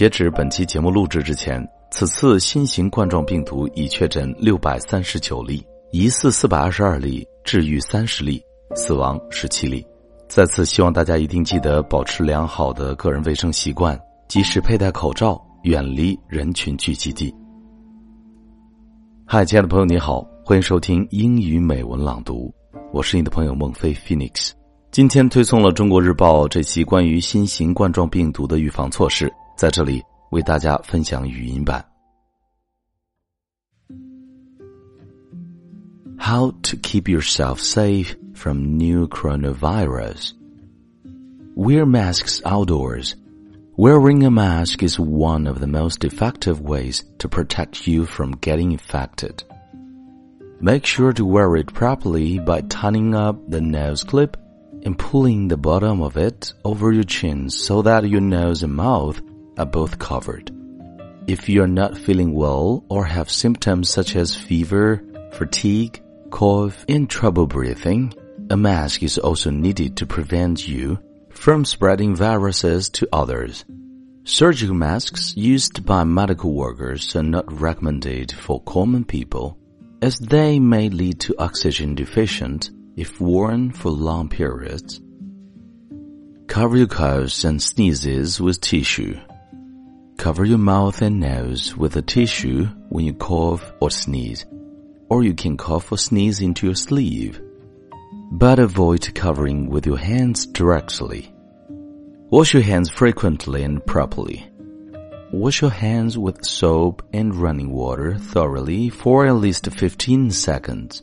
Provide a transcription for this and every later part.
截止本期节目录制之前，此次新型冠状病毒已确诊六百三十九例，疑似四百二十二例，治愈三十例，死亡十七例。再次希望大家一定记得保持良好的个人卫生习惯，及时佩戴口罩，远离人群聚集地。嗨，亲爱的朋友，你好，欢迎收听英语美文朗读，我是你的朋友孟非 Phoenix。今天推送了《中国日报》这期关于新型冠状病毒的预防措施，在这里为大家分享语音版。How to keep yourself safe from new coronavirus? Wear masks outdoors. Wearing a mask is one of the most effective ways to protect you from getting infected. Make sure to wear it properly by tying up the nose clip and pulling the bottom of it over your chin so that your nose and mouth are both covered. If you are not feeling well or have symptoms such as fever, fatigue, cough, and trouble breathing, a mask is also needed to prevent you from spreading viruses to others. Surgical masks used by medical workers are not recommended for common people as they may lead to oxygen deficient if worn for long periods. Cover your coughs and sneezes with tissue. Cover your mouth and nose with a tissue when you cough or sneeze, or you can cough or sneeze into your sleeve. But avoid covering with your hands directly. Wash your hands frequently and properly. Wash your hands with soap and running water thoroughly for at least 15 seconds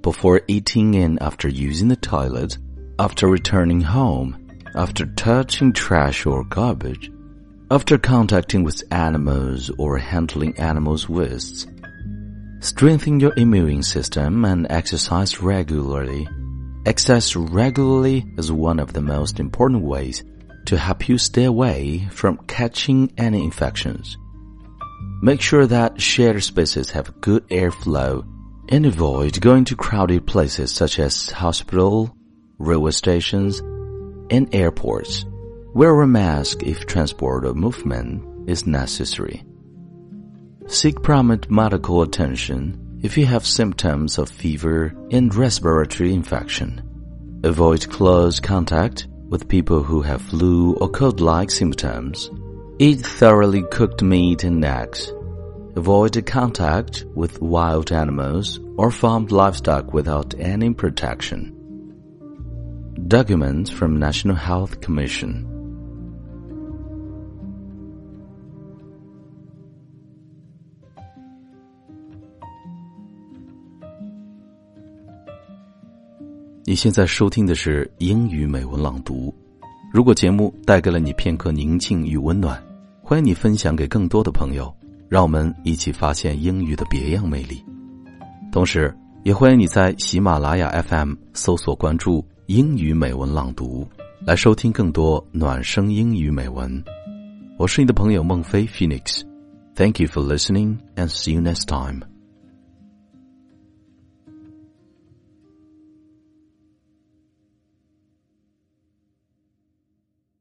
before eating and after using the toilet, after returning home, after touching trash or garbage, after contacting with animals or handling animals' wastes. Strengthen your immune system and exercise regularly. Exercise regularly is one of the most important ways to help you stay away from catching any infections. Make sure that shared spaces have good airflow and avoid going to crowded places such as hospital, railway stations, and airports. Wear a mask if transport or movement is necessary. Seek prompt medical attention if you have symptoms of fever and respiratory infection. Avoid close contact with people who have flu or cold-like symptoms. Eat thoroughly cooked meat and eggs. Avoid contact with wild animals or farmed livestock without any protection. Documents from National Health Commission. 你现在收听的是英语美文朗读。如果节目带给了你片刻宁静与温暖，欢迎你分享给更多的朋友。让我们一起发现英语的别样魅力，同时也欢迎你在喜马拉雅 FM 搜索关注“英语美文朗读”，来收听更多暖声英语美文。我是你的朋友孟非 Phoenix，Thank you for listening and see you next time.